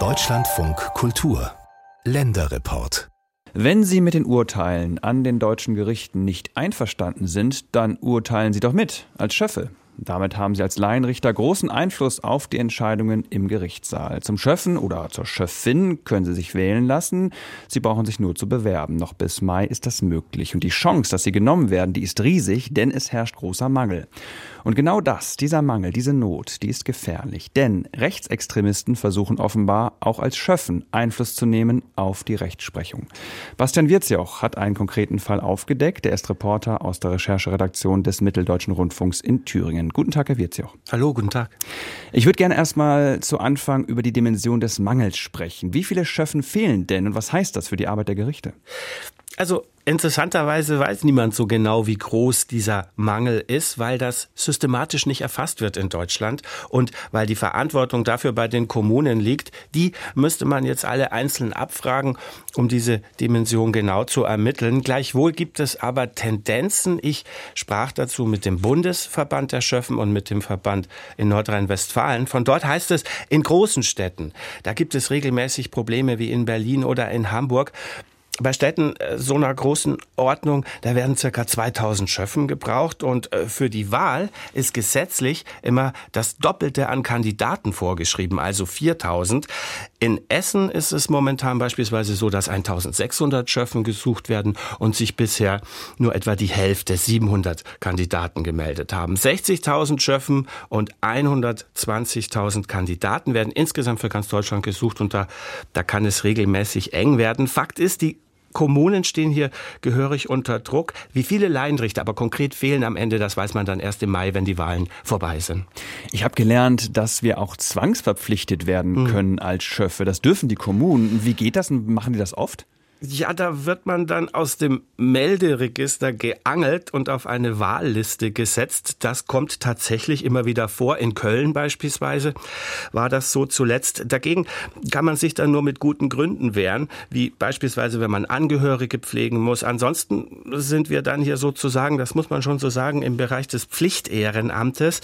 Deutschlandfunk Kultur Länderreport wenn Sie mit den Urteilen an den deutschen Gerichten nicht einverstanden sind, dann urteilen Sie doch mit als Schöffe. Damit haben Sie als Laienrichter großen Einfluss auf die Entscheidungen im Gerichtssaal. Zum Schöffen oder zur Schöffin können Sie sich wählen lassen. Sie brauchen sich nur zu bewerben. Noch bis Mai ist das möglich. Und die Chance, dass Sie genommen werden, die ist riesig, denn es herrscht großer Mangel. Und genau das, dieser Mangel, diese Not, die ist gefährlich. Denn Rechtsextremisten versuchen offenbar auch als Schöffen Einfluss zu nehmen auf die Rechtsprechung. Bastian Wirzjoch hat einen konkreten Fall aufgedeckt. Er ist Reporter aus der Rechercheredaktion des Mitteldeutschen Rundfunks in Thüringen. Guten Tag, Herr Wirzjoch. Hallo, guten Tag. Ich würde gerne erstmal zu Anfang über die Dimension des Mangels sprechen. Wie viele Schöffen fehlen denn und was heißt das für die Arbeit der Gerichte? Also interessanterweise weiß niemand so genau, wie groß dieser Mangel ist, weil das systematisch nicht erfasst wird in Deutschland und weil die Verantwortung dafür bei den Kommunen liegt. Die müsste man jetzt alle einzeln abfragen, um diese Dimension genau zu ermitteln. Gleichwohl gibt es aber Tendenzen. Ich sprach dazu mit dem Bundesverband der Schöffen und mit dem Verband in Nordrhein-Westfalen. Von dort heißt es, in großen Städten, da gibt es regelmäßig Probleme wie in Berlin oder in Hamburg bei Städten äh, so einer großen Ordnung, da werden circa 2000 Schöffen gebraucht und äh, für die Wahl ist gesetzlich immer das Doppelte an Kandidaten vorgeschrieben, also 4000. In Essen ist es momentan beispielsweise so, dass 1600 Schöffen gesucht werden und sich bisher nur etwa die Hälfte, 700 Kandidaten gemeldet haben. 60.000 Schöffen und 120.000 Kandidaten werden insgesamt für ganz Deutschland gesucht und da, da kann es regelmäßig eng werden. Fakt ist, die Kommunen stehen hier gehörig unter Druck. Wie viele Laienrichter aber konkret fehlen am Ende, das weiß man dann erst im Mai, wenn die Wahlen vorbei sind. Ich habe gelernt, dass wir auch zwangsverpflichtet werden mhm. können als Schöffe. Das dürfen die Kommunen. Wie geht das und machen die das oft? Ja, da wird man dann aus dem Melderegister geangelt und auf eine Wahlliste gesetzt. Das kommt tatsächlich immer wieder vor. In Köln beispielsweise war das so zuletzt. Dagegen kann man sich dann nur mit guten Gründen wehren, wie beispielsweise, wenn man Angehörige pflegen muss. Ansonsten sind wir dann hier sozusagen, das muss man schon so sagen, im Bereich des Pflichtehrenamtes.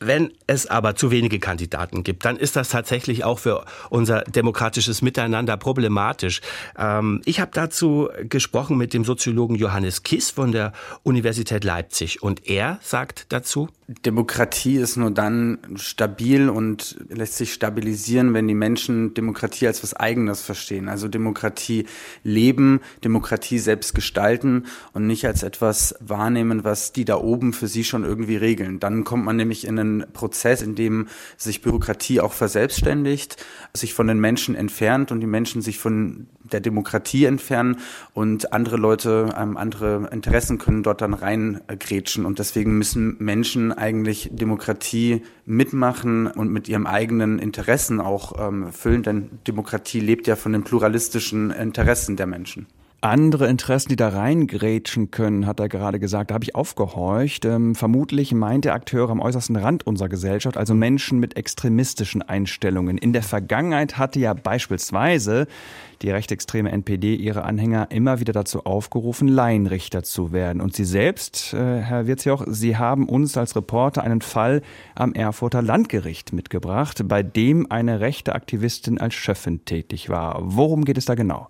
Wenn es aber zu wenige Kandidaten gibt, dann ist das tatsächlich auch für unser demokratisches Miteinander problematisch. Ähm, ich habe dazu gesprochen mit dem Soziologen Johannes Kiss von der Universität Leipzig und er sagt dazu, Demokratie ist nur dann stabil und lässt sich stabilisieren, wenn die Menschen Demokratie als was Eigenes verstehen. Also Demokratie leben, Demokratie selbst gestalten und nicht als etwas wahrnehmen, was die da oben für sie schon irgendwie regeln. Dann kommt man nämlich in einen Prozess, in dem sich Bürokratie auch verselbstständigt, sich von den Menschen entfernt und die Menschen sich von der Demokratie entfernen und andere Leute, ähm, andere Interessen können dort dann reingrätschen. Und deswegen müssen Menschen eigentlich Demokratie mitmachen und mit ihrem eigenen Interessen auch ähm, füllen, denn Demokratie lebt ja von den pluralistischen Interessen der Menschen andere Interessen, die da reingrätschen können, hat er gerade gesagt. Da habe ich aufgehorcht. Ähm, vermutlich meint der Akteur am äußersten Rand unserer Gesellschaft, also Menschen mit extremistischen Einstellungen. In der Vergangenheit hatte ja beispielsweise die rechtsextreme NPD ihre Anhänger immer wieder dazu aufgerufen, Laienrichter zu werden. Und Sie selbst, äh, Herr Wirzjoch, Sie haben uns als Reporter einen Fall am Erfurter Landgericht mitgebracht, bei dem eine rechte Aktivistin als Schöffin tätig war. Worum geht es da genau?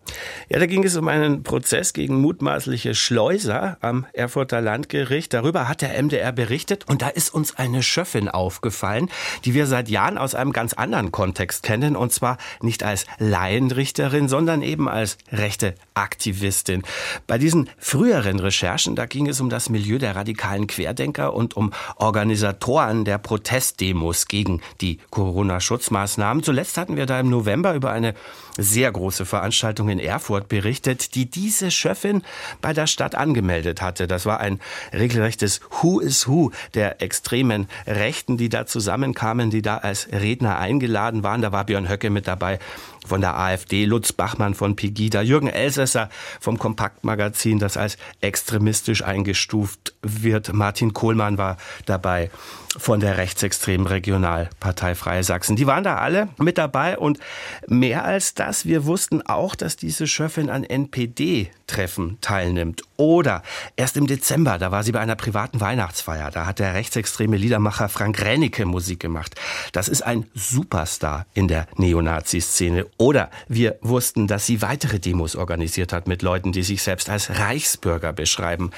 Ja, da ging es um einen Prozess gegen mutmaßliche Schleuser am Erfurter Landgericht. Darüber hat der MDR berichtet und da ist uns eine Schöffin aufgefallen, die wir seit Jahren aus einem ganz anderen Kontext kennen und zwar nicht als Laienrichterin, sondern eben als rechte Aktivistin. Bei diesen früheren Recherchen, da ging es um das Milieu der radikalen Querdenker und um Organisatoren der Protestdemos gegen die Corona-Schutzmaßnahmen. Zuletzt hatten wir da im November über eine sehr große Veranstaltung in Erfurt berichtet, die diese Schöffin bei der Stadt angemeldet hatte. Das war ein regelrechtes Who is Who der extremen Rechten, die da zusammenkamen, die da als Redner eingeladen waren. Da war Björn Höcke mit dabei von der AfD, Lutz Bachmann von Pegida, Jürgen Elsässer vom Kompaktmagazin, das als extremistisch eingestuft wird. Martin Kohlmann war dabei von der rechtsextremen Regionalpartei Freie Sachsen. Die waren da alle mit dabei und mehr als das, wir wussten auch, dass diese Schöffin an NPD AfD-Treffen teilnimmt. Oder erst im Dezember, da war sie bei einer privaten Weihnachtsfeier. Da hat der rechtsextreme Liedermacher Frank Rennecke Musik gemacht. Das ist ein Superstar in der Neonazi-Szene. Oder wir wussten, dass sie weitere Demos organisiert hat mit Leuten, die sich selbst als Reichsbürger beschreiben.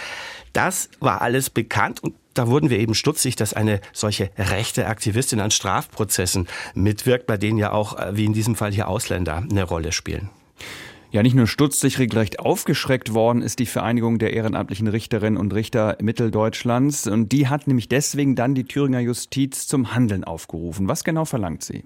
Das war alles bekannt und da wurden wir eben stutzig, dass eine solche rechte Aktivistin an Strafprozessen mitwirkt, bei denen ja auch, äh, wie in diesem Fall hier Ausländer, eine Rolle spielen. Ja, nicht nur stutzig, regelrecht aufgeschreckt worden ist die Vereinigung der ehrenamtlichen Richterinnen und Richter Mitteldeutschlands. Und die hat nämlich deswegen dann die Thüringer Justiz zum Handeln aufgerufen. Was genau verlangt sie?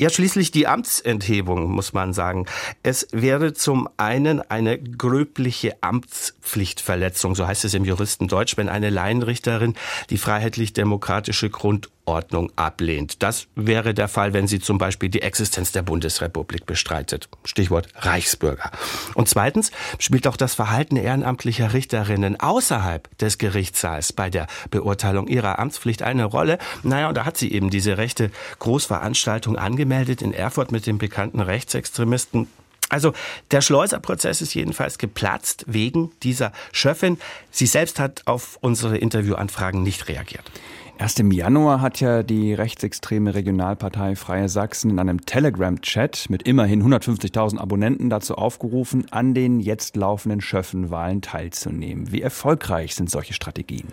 Ja, schließlich die Amtsenthebung, muss man sagen. Es wäre zum einen eine gröbliche Amtspflichtverletzung, so heißt es im Juristendeutsch, wenn eine Laienrichterin die freiheitlich-demokratische Grundordnung ablehnt. Das wäre der Fall, wenn sie zum Beispiel die Existenz der Bundesrepublik bestreitet. Stichwort Reichsbürger. Und zweitens spielt auch das Verhalten ehrenamtlicher Richterinnen außerhalb des Gerichtssaals bei der Beurteilung ihrer Amtspflicht eine Rolle. Naja, und da hat sie eben diese rechte Großveranstaltung angemeldet angemeldet in Erfurt mit dem bekannten Rechtsextremisten. Also der Schleuserprozess ist jedenfalls geplatzt wegen dieser Schöffin. Sie selbst hat auf unsere Interviewanfragen nicht reagiert. Erst im Januar hat ja die rechtsextreme Regionalpartei Freie Sachsen in einem Telegram-Chat mit immerhin 150.000 Abonnenten dazu aufgerufen, an den jetzt laufenden Schöffenwahlen teilzunehmen. Wie erfolgreich sind solche Strategien?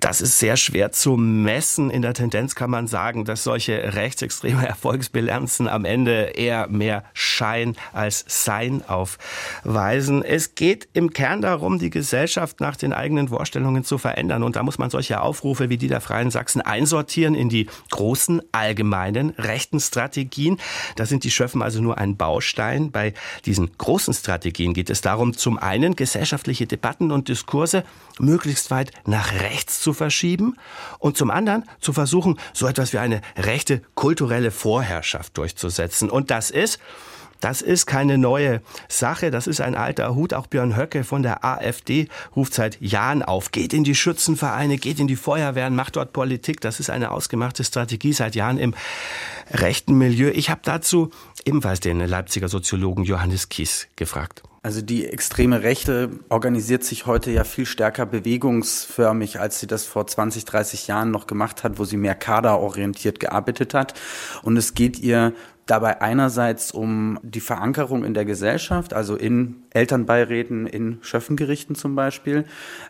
Das ist sehr schwer zu messen. In der Tendenz kann man sagen, dass solche rechtsextreme Erfolgsbilanzen am Ende eher mehr Schein als Sein aufweisen. Es geht im Kern darum, die Gesellschaft nach den eigenen Vorstellungen zu verändern. Und da muss man solche Aufrufe wie die der Freien Sachsen einsortieren in die großen, allgemeinen rechten Strategien. Da sind die Schöffen also nur ein Baustein. Bei diesen großen Strategien geht es darum, zum einen gesellschaftliche Debatten und Diskurse möglichst weit nach rechts zu zu verschieben und zum anderen zu versuchen, so etwas wie eine rechte kulturelle Vorherrschaft durchzusetzen. Und das ist, das ist keine neue Sache, das ist ein alter Hut. Auch Björn Höcke von der AfD ruft seit Jahren auf. Geht in die Schützenvereine, geht in die Feuerwehren, macht dort Politik. Das ist eine ausgemachte Strategie seit Jahren im rechten Milieu. Ich habe dazu ebenfalls den Leipziger Soziologen Johannes Kies gefragt. Also die extreme Rechte organisiert sich heute ja viel stärker bewegungsförmig, als sie das vor 20, 30 Jahren noch gemacht hat, wo sie mehr kaderorientiert gearbeitet hat. Und es geht ihr dabei einerseits um die Verankerung in der Gesellschaft, also in Elternbeiräten, in Schöffengerichten zum Beispiel,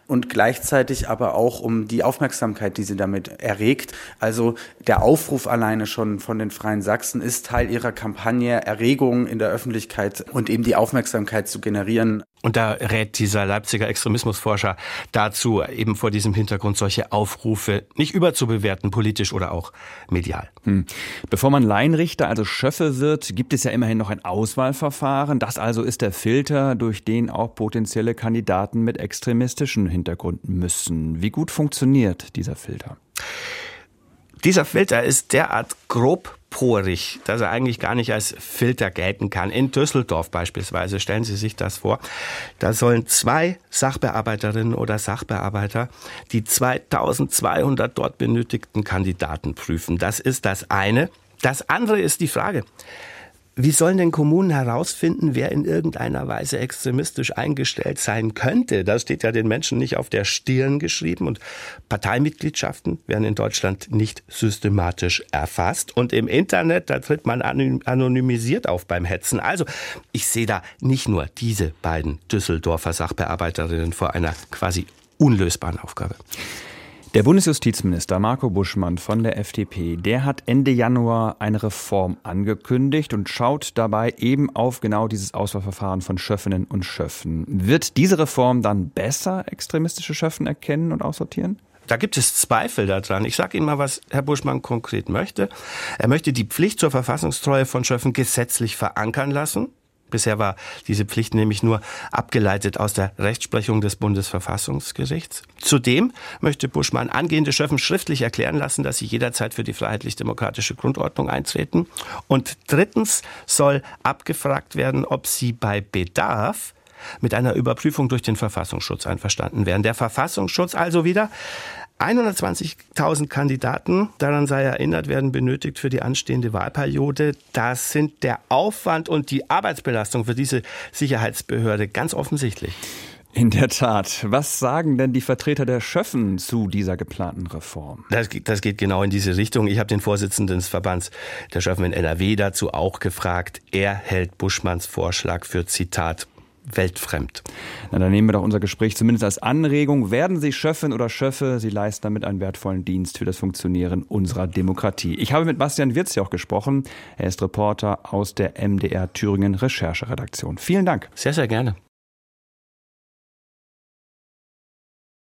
und gleichzeitig aber auch um die Aufmerksamkeit, die sie damit erregt. Also der Aufruf alleine schon von den Freien Sachsen ist Teil ihrer Kampagne, Erregung in der Öffentlichkeit und eben die Aufmerksamkeit zu generieren. Und da rät dieser Leipziger Extremismusforscher dazu, eben vor diesem Hintergrund solche Aufrufe nicht überzubewerten, politisch oder auch medial. Hm. Bevor man Laienrichter, also Schöffe wird, gibt es ja immerhin noch ein Auswahlverfahren. Das also ist der Filter, durch den auch potenzielle Kandidaten mit extremistischen Hintergrund müssen. Wie gut funktioniert dieser Filter? Dieser Filter ist derart grobporig, dass er eigentlich gar nicht als Filter gelten kann. In Düsseldorf beispielsweise, stellen Sie sich das vor, da sollen zwei Sachbearbeiterinnen oder Sachbearbeiter die 2200 dort benötigten Kandidaten prüfen. Das ist das eine. Das andere ist die Frage, wie sollen denn Kommunen herausfinden, wer in irgendeiner Weise extremistisch eingestellt sein könnte? Das steht ja den Menschen nicht auf der Stirn geschrieben und Parteimitgliedschaften werden in Deutschland nicht systematisch erfasst. Und im Internet, da tritt man anonymisiert auf beim Hetzen. Also, ich sehe da nicht nur diese beiden Düsseldorfer Sachbearbeiterinnen vor einer quasi unlösbaren Aufgabe. Der Bundesjustizminister Marco Buschmann von der FDP, der hat Ende Januar eine Reform angekündigt und schaut dabei eben auf genau dieses Auswahlverfahren von Schöffinnen und Schöffen. Wird diese Reform dann besser extremistische Schöffen erkennen und aussortieren? Da gibt es Zweifel daran. Ich sage Ihnen mal, was Herr Buschmann konkret möchte. Er möchte die Pflicht zur Verfassungstreue von Schöffen gesetzlich verankern lassen. Bisher war diese Pflicht nämlich nur abgeleitet aus der Rechtsprechung des Bundesverfassungsgerichts. Zudem möchte Buschmann angehende Schöffen schriftlich erklären lassen, dass sie jederzeit für die freiheitlich-demokratische Grundordnung eintreten. Und drittens soll abgefragt werden, ob sie bei Bedarf mit einer Überprüfung durch den Verfassungsschutz einverstanden wären. Der Verfassungsschutz also wieder 120.000 Kandidaten, daran sei erinnert, werden benötigt für die anstehende Wahlperiode. Das sind der Aufwand und die Arbeitsbelastung für diese Sicherheitsbehörde ganz offensichtlich. In der Tat. Was sagen denn die Vertreter der Schöffen zu dieser geplanten Reform? Das, das geht genau in diese Richtung. Ich habe den Vorsitzenden des Verbands der Schöffen in NRW dazu auch gefragt. Er hält Buschmanns Vorschlag für Zitat weltfremd. Na, dann nehmen wir doch unser Gespräch zumindest als Anregung. Werden Sie Schöffin oder Schöffe, Sie leisten damit einen wertvollen Dienst für das Funktionieren unserer Demokratie. Ich habe mit Bastian auch gesprochen. Er ist Reporter aus der MDR Thüringen Rechercheredaktion. Vielen Dank. Sehr, sehr gerne.